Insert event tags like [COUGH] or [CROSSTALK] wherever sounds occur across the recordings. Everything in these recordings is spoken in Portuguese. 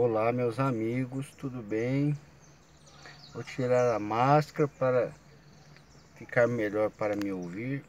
Olá meus amigos, tudo bem? Vou tirar a máscara para ficar melhor para me ouvir.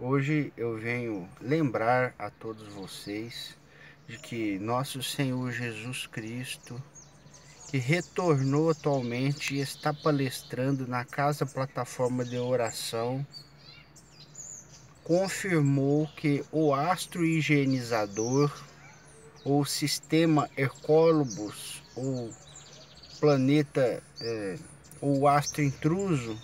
Hoje eu venho lembrar a todos vocês de que nosso Senhor Jesus Cristo, que retornou atualmente e está palestrando na casa plataforma de oração, confirmou que o astro higienizador ou sistema Hercólobus, ou planeta, é, ou astro intruso,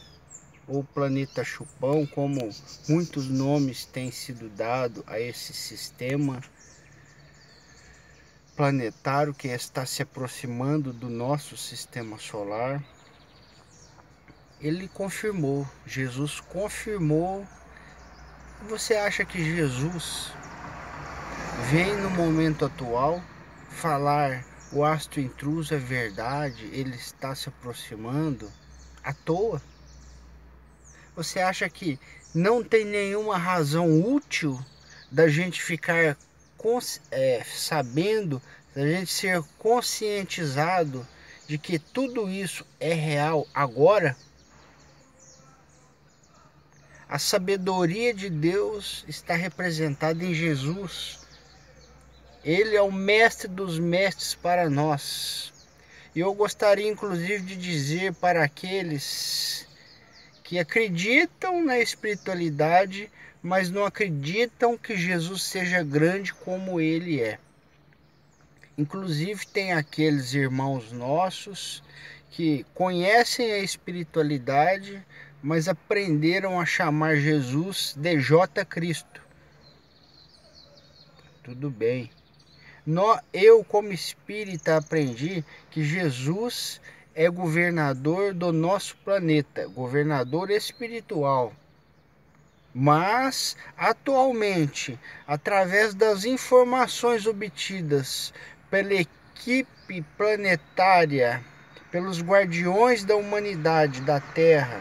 ou planeta chupão, como muitos nomes têm sido dados a esse sistema planetário que está se aproximando do nosso sistema solar. Ele confirmou, Jesus confirmou. Você acha que Jesus vem no momento atual falar o astro intruso é verdade, ele está se aproximando à toa? Você acha que não tem nenhuma razão útil da gente ficar é, sabendo, da gente ser conscientizado de que tudo isso é real agora? A sabedoria de Deus está representada em Jesus ele é o mestre dos mestres para nós. E eu gostaria inclusive de dizer para aqueles que acreditam na espiritualidade, mas não acreditam que Jesus seja grande como ele é. Inclusive tem aqueles irmãos nossos que conhecem a espiritualidade, mas aprenderam a chamar Jesus de J Cristo. Tudo bem eu, como espírita, aprendi que Jesus é governador do nosso planeta, governador espiritual. Mas, atualmente, através das informações obtidas pela equipe planetária, pelos guardiões da humanidade da Terra,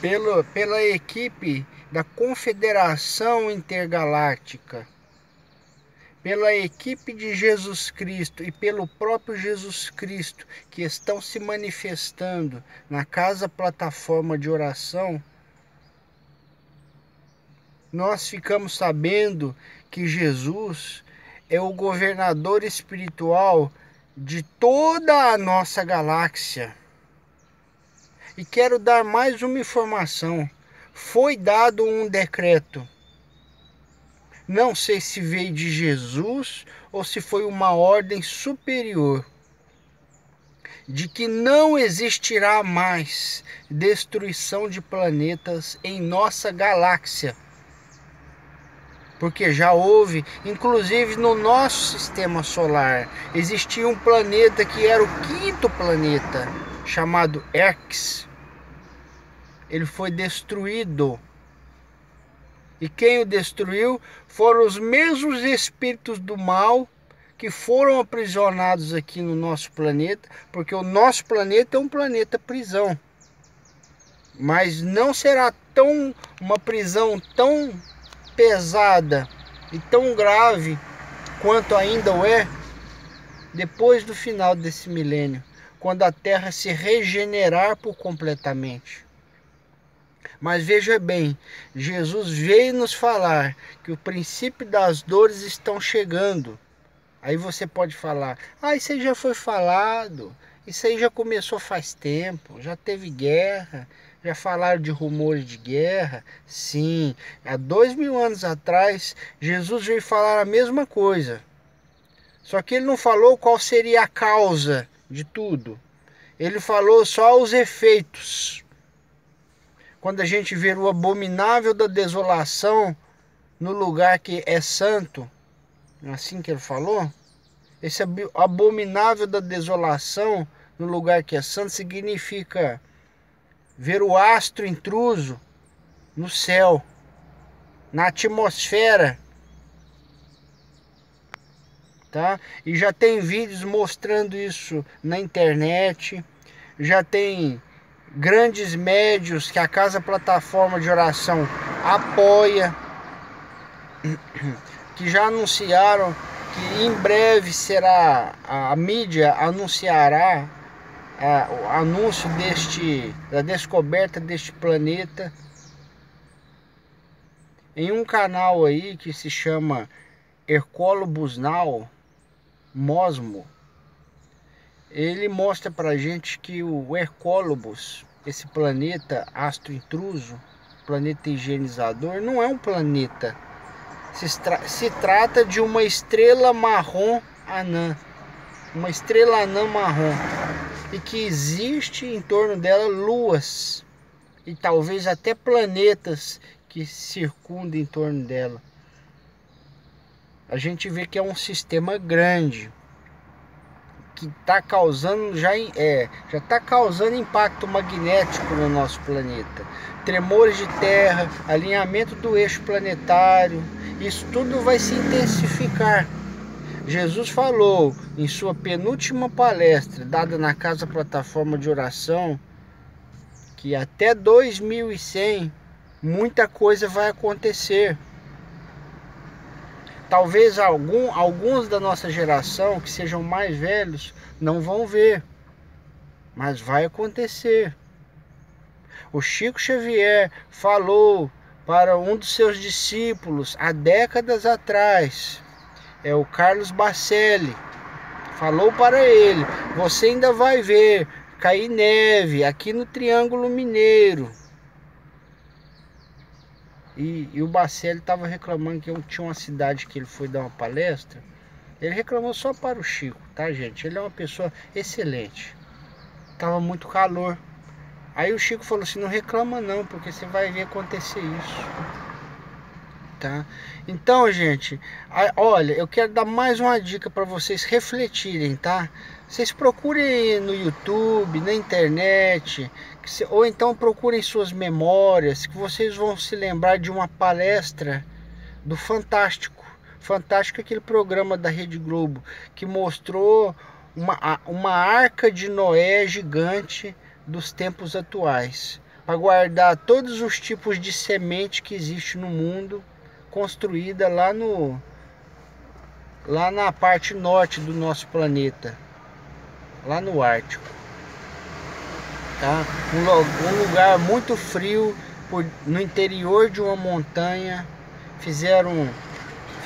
pelo, pela equipe da Confederação Intergaláctica, pela equipe de Jesus Cristo e pelo próprio Jesus Cristo que estão se manifestando na casa plataforma de oração, nós ficamos sabendo que Jesus é o governador espiritual de toda a nossa galáxia. E quero dar mais uma informação. Foi dado um decreto não sei se veio de Jesus ou se foi uma ordem superior de que não existirá mais destruição de planetas em nossa galáxia. Porque já houve, inclusive no nosso sistema solar, existia um planeta que era o quinto planeta, chamado Erx. Ele foi destruído e quem o destruiu foram os mesmos espíritos do mal que foram aprisionados aqui no nosso planeta, porque o nosso planeta é um planeta prisão. Mas não será tão uma prisão tão pesada e tão grave quanto ainda o é depois do final desse milênio, quando a Terra se regenerar por completamente. Mas veja bem, Jesus veio nos falar que o princípio das dores estão chegando. Aí você pode falar: "Ah, isso aí já foi falado. Isso aí já começou faz tempo, já teve guerra, já falaram de rumores de guerra. Sim, há dois mil anos atrás, Jesus veio falar a mesma coisa. Só que ele não falou qual seria a causa de tudo. Ele falou só os efeitos quando a gente vê o abominável da desolação no lugar que é santo, é assim que ele falou? Esse abominável da desolação no lugar que é santo significa ver o astro intruso no céu, na atmosfera. Tá? E já tem vídeos mostrando isso na internet, já tem grandes médios que a Casa Plataforma de Oração apoia, [CLEARS THROAT] que já anunciaram que em breve será a, mídia anunciará a, o anúncio deste da descoberta deste planeta em um canal aí que se chama Hercolobus Now Mosmo ele mostra pra gente que o Hercólobus, esse planeta astro intruso, planeta higienizador, não é um planeta. Se, tra se trata de uma estrela marrom anã, uma estrela anã marrom, e que existe em torno dela luas e talvez até planetas que circundem em torno dela. A gente vê que é um sistema grande que está causando já é já está causando impacto magnético no nosso planeta. Tremores de terra alinhamento do eixo planetário isso tudo vai se intensificar. Jesus falou em sua penúltima palestra dada na casa plataforma de oração que até 2100 muita coisa vai acontecer Talvez algum, alguns da nossa geração que sejam mais velhos não vão ver, mas vai acontecer. O Chico Xavier falou para um dos seus discípulos há décadas atrás, é o Carlos Bacelli. Falou para ele: Você ainda vai ver cair neve aqui no Triângulo Mineiro. E, e o Bacelli estava reclamando que tinha uma cidade que ele foi dar uma palestra. Ele reclamou só para o Chico, tá, gente? Ele é uma pessoa excelente. Tava muito calor. Aí o Chico falou assim: não reclama não, porque você vai ver acontecer isso. Tá? Então, gente, olha, eu quero dar mais uma dica para vocês refletirem, tá? Vocês procurem no YouTube, na internet, ou então procurem suas memórias, que vocês vão se lembrar de uma palestra do Fantástico. Fantástico é aquele programa da Rede Globo que mostrou uma, uma arca de Noé gigante dos tempos atuais para guardar todos os tipos de semente que existe no mundo, construída lá no lá na parte norte do nosso planeta lá no Ártico. Tá? Um, um lugar muito frio, por, no interior de uma montanha. Fizeram,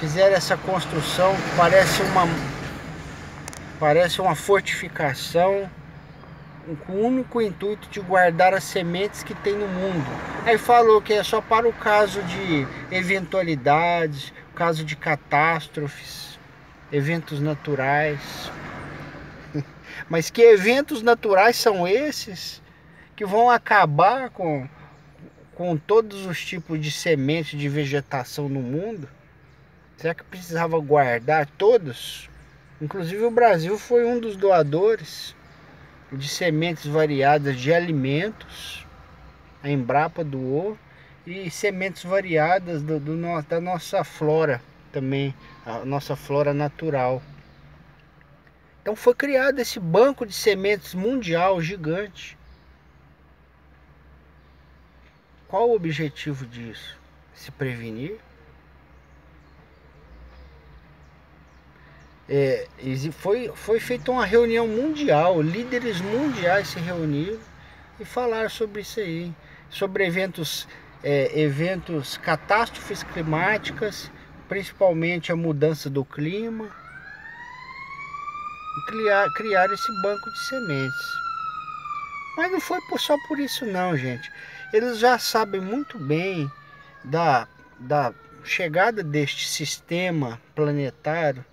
fizeram essa construção parece uma, parece uma fortificação com o único intuito de guardar as sementes que tem no mundo. Aí falou que é só para o caso de eventualidades, caso de catástrofes, eventos naturais. [LAUGHS] Mas que eventos naturais são esses que vão acabar com, com todos os tipos de sementes de vegetação no mundo? Será que precisava guardar todos? Inclusive o Brasil foi um dos doadores de sementes variadas de alimentos. A Embrapa doou e sementes variadas do, do, da nossa flora também, a nossa flora natural. Então foi criado esse banco de sementes mundial gigante. Qual o objetivo disso? Se prevenir? É, foi, foi feita uma reunião mundial, líderes mundiais se reuniram e falaram sobre isso aí, sobre eventos, é, eventos, catástrofes climáticas, principalmente a mudança do clima e criar, criar esse banco de sementes. Mas não foi só por isso não, gente. Eles já sabem muito bem da, da chegada deste sistema planetário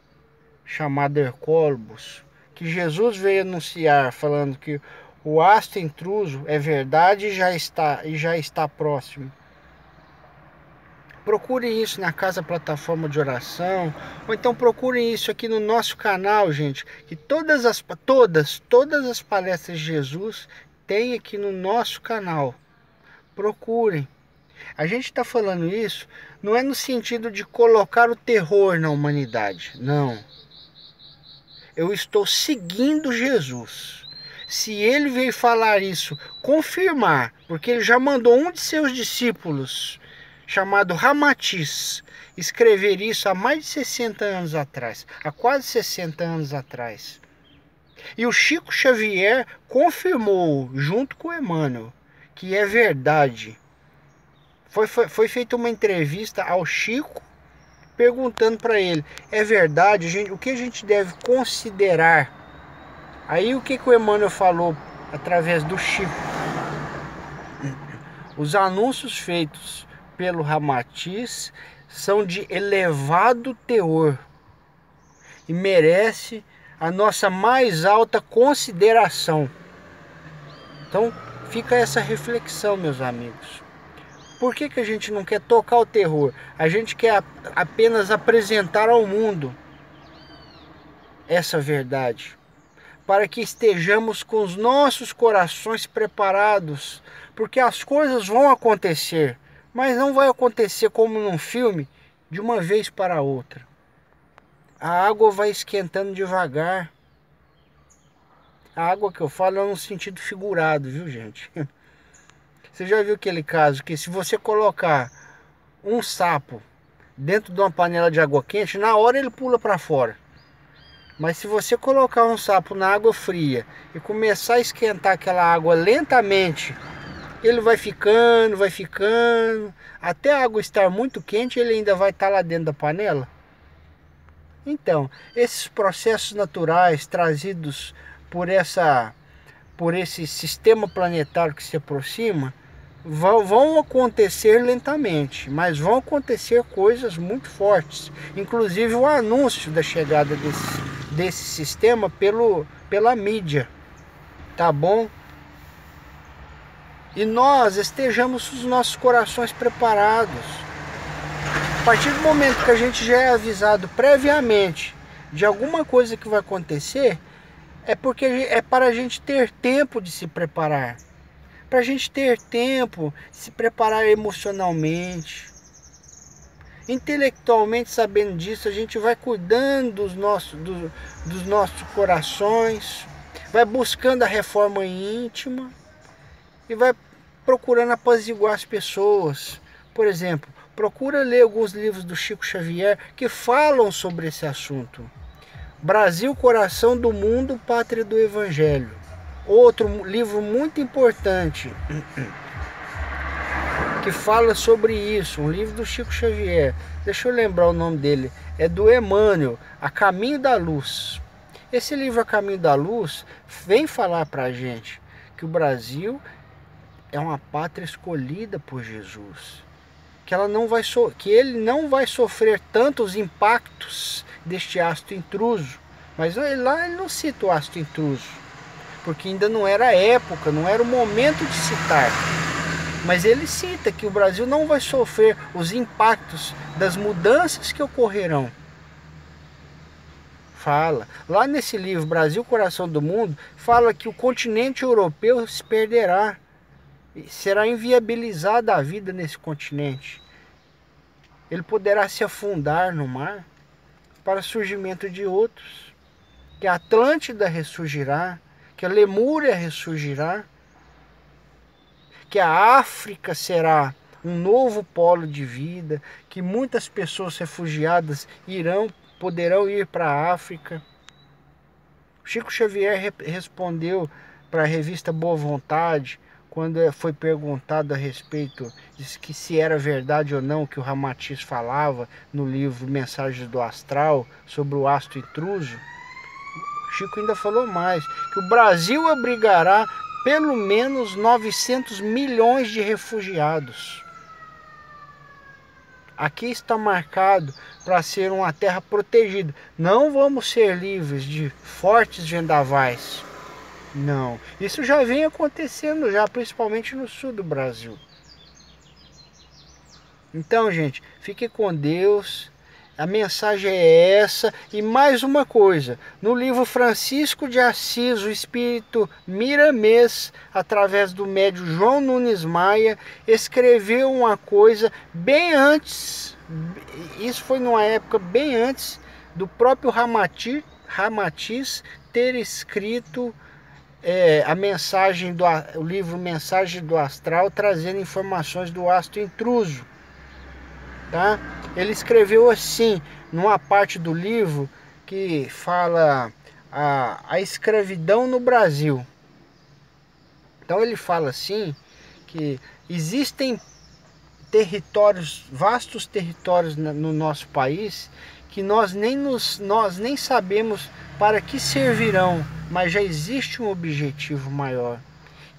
chamado Hercólobus, que Jesus veio anunciar falando que o astro intruso é verdade e já está e já está próximo. Procurem isso na casa plataforma de oração, ou então procurem isso aqui no nosso canal, gente, que todas as todas, todas as palestras de Jesus tem aqui no nosso canal. Procurem. A gente está falando isso não é no sentido de colocar o terror na humanidade, não. Eu estou seguindo Jesus. Se ele veio falar isso, confirmar, porque ele já mandou um de seus discípulos chamado Ramatiz escrever isso há mais de 60 anos atrás, há quase 60 anos atrás. E o Chico Xavier confirmou, junto com o Emmanuel, que é verdade. Foi, foi, foi feita uma entrevista ao Chico perguntando para ele: é verdade, gente, o que a gente deve considerar? Aí o que, que o Emmanuel falou através do Chico? Os anúncios feitos pelo Ramatiz são de elevado teor e merece a nossa mais alta consideração. Então, fica essa reflexão, meus amigos. Por que, que a gente não quer tocar o terror? A gente quer apenas apresentar ao mundo essa verdade, para que estejamos com os nossos corações preparados, porque as coisas vão acontecer, mas não vai acontecer como num filme, de uma vez para outra. A água vai esquentando devagar. A água que eu falo é no sentido figurado, viu, gente? [LAUGHS] Você já viu aquele caso que se você colocar um sapo dentro de uma panela de água quente, na hora ele pula para fora. Mas se você colocar um sapo na água fria e começar a esquentar aquela água lentamente, ele vai ficando, vai ficando, até a água estar muito quente, ele ainda vai estar lá dentro da panela. Então, esses processos naturais trazidos por essa por esse sistema planetário que se aproxima, vão, vão acontecer lentamente, mas vão acontecer coisas muito fortes. Inclusive o anúncio da chegada desse, desse sistema pelo, pela mídia. Tá bom? E nós estejamos os nossos corações preparados. A partir do momento que a gente já é avisado previamente de alguma coisa que vai acontecer, é porque é para a gente ter tempo de se preparar para a gente ter tempo, se preparar emocionalmente. Intelectualmente, sabendo disso, a gente vai cuidando dos nossos, do, dos nossos corações, vai buscando a reforma íntima e vai procurando apaziguar as pessoas. Por exemplo, procura ler alguns livros do Chico Xavier que falam sobre esse assunto. Brasil, coração do mundo, pátria do evangelho. Outro livro muito importante que fala sobre isso, um livro do Chico Xavier. Deixa eu lembrar o nome dele. É do Emmanuel, A Caminho da Luz. Esse livro A Caminho da Luz vem falar para a gente que o Brasil é uma pátria escolhida por Jesus, que ela não vai so que ele não vai sofrer tantos impactos deste ácido intruso. Mas lá ele não cita o ácido intruso porque ainda não era a época, não era o momento de citar. Mas ele cita que o Brasil não vai sofrer os impactos das mudanças que ocorrerão. Fala. Lá nesse livro, Brasil, Coração do Mundo, fala que o continente europeu se perderá. Será inviabilizada a vida nesse continente. Ele poderá se afundar no mar para surgimento de outros. Que a Atlântida ressurgirá, que a Lemúria ressurgirá, que a África será um novo polo de vida, que muitas pessoas refugiadas irão poderão ir para a África. Chico Xavier respondeu para a revista Boa Vontade, quando foi perguntado a respeito de que se era verdade ou não que o Ramatiz falava no livro Mensagens do Astral sobre o astro intruso. Chico ainda falou mais, que o Brasil abrigará pelo menos 900 milhões de refugiados. Aqui está marcado para ser uma terra protegida. Não vamos ser livres de fortes vendavais. Não, isso já vem acontecendo já, principalmente no sul do Brasil. Então, gente, fique com Deus. A mensagem é essa. E mais uma coisa: no livro Francisco de Assis, o espírito Miramês, através do médio João Nunes Maia, escreveu uma coisa bem antes. Isso foi numa época bem antes do próprio Ramati, Ramatiz ter escrito é, a mensagem do o livro Mensagem do Astral, trazendo informações do astro intruso. Tá? Ele escreveu assim, numa parte do livro que fala a, a escravidão no Brasil. Então ele fala assim que existem territórios, vastos territórios no nosso país que nós nem, nos, nós nem sabemos para que servirão, mas já existe um objetivo maior.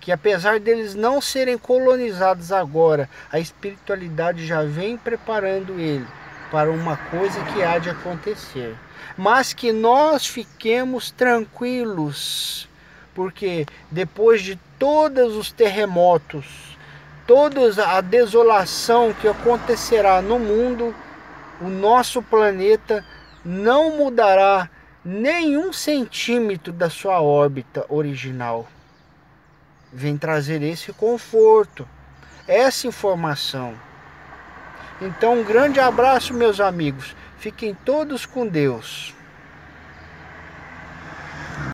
Que apesar deles não serem colonizados agora, a espiritualidade já vem preparando ele para uma coisa que há de acontecer. Mas que nós fiquemos tranquilos, porque depois de todos os terremotos, toda a desolação que acontecerá no mundo, o nosso planeta não mudará nenhum centímetro da sua órbita original. Vem trazer esse conforto, essa informação. Então, um grande abraço, meus amigos. Fiquem todos com Deus.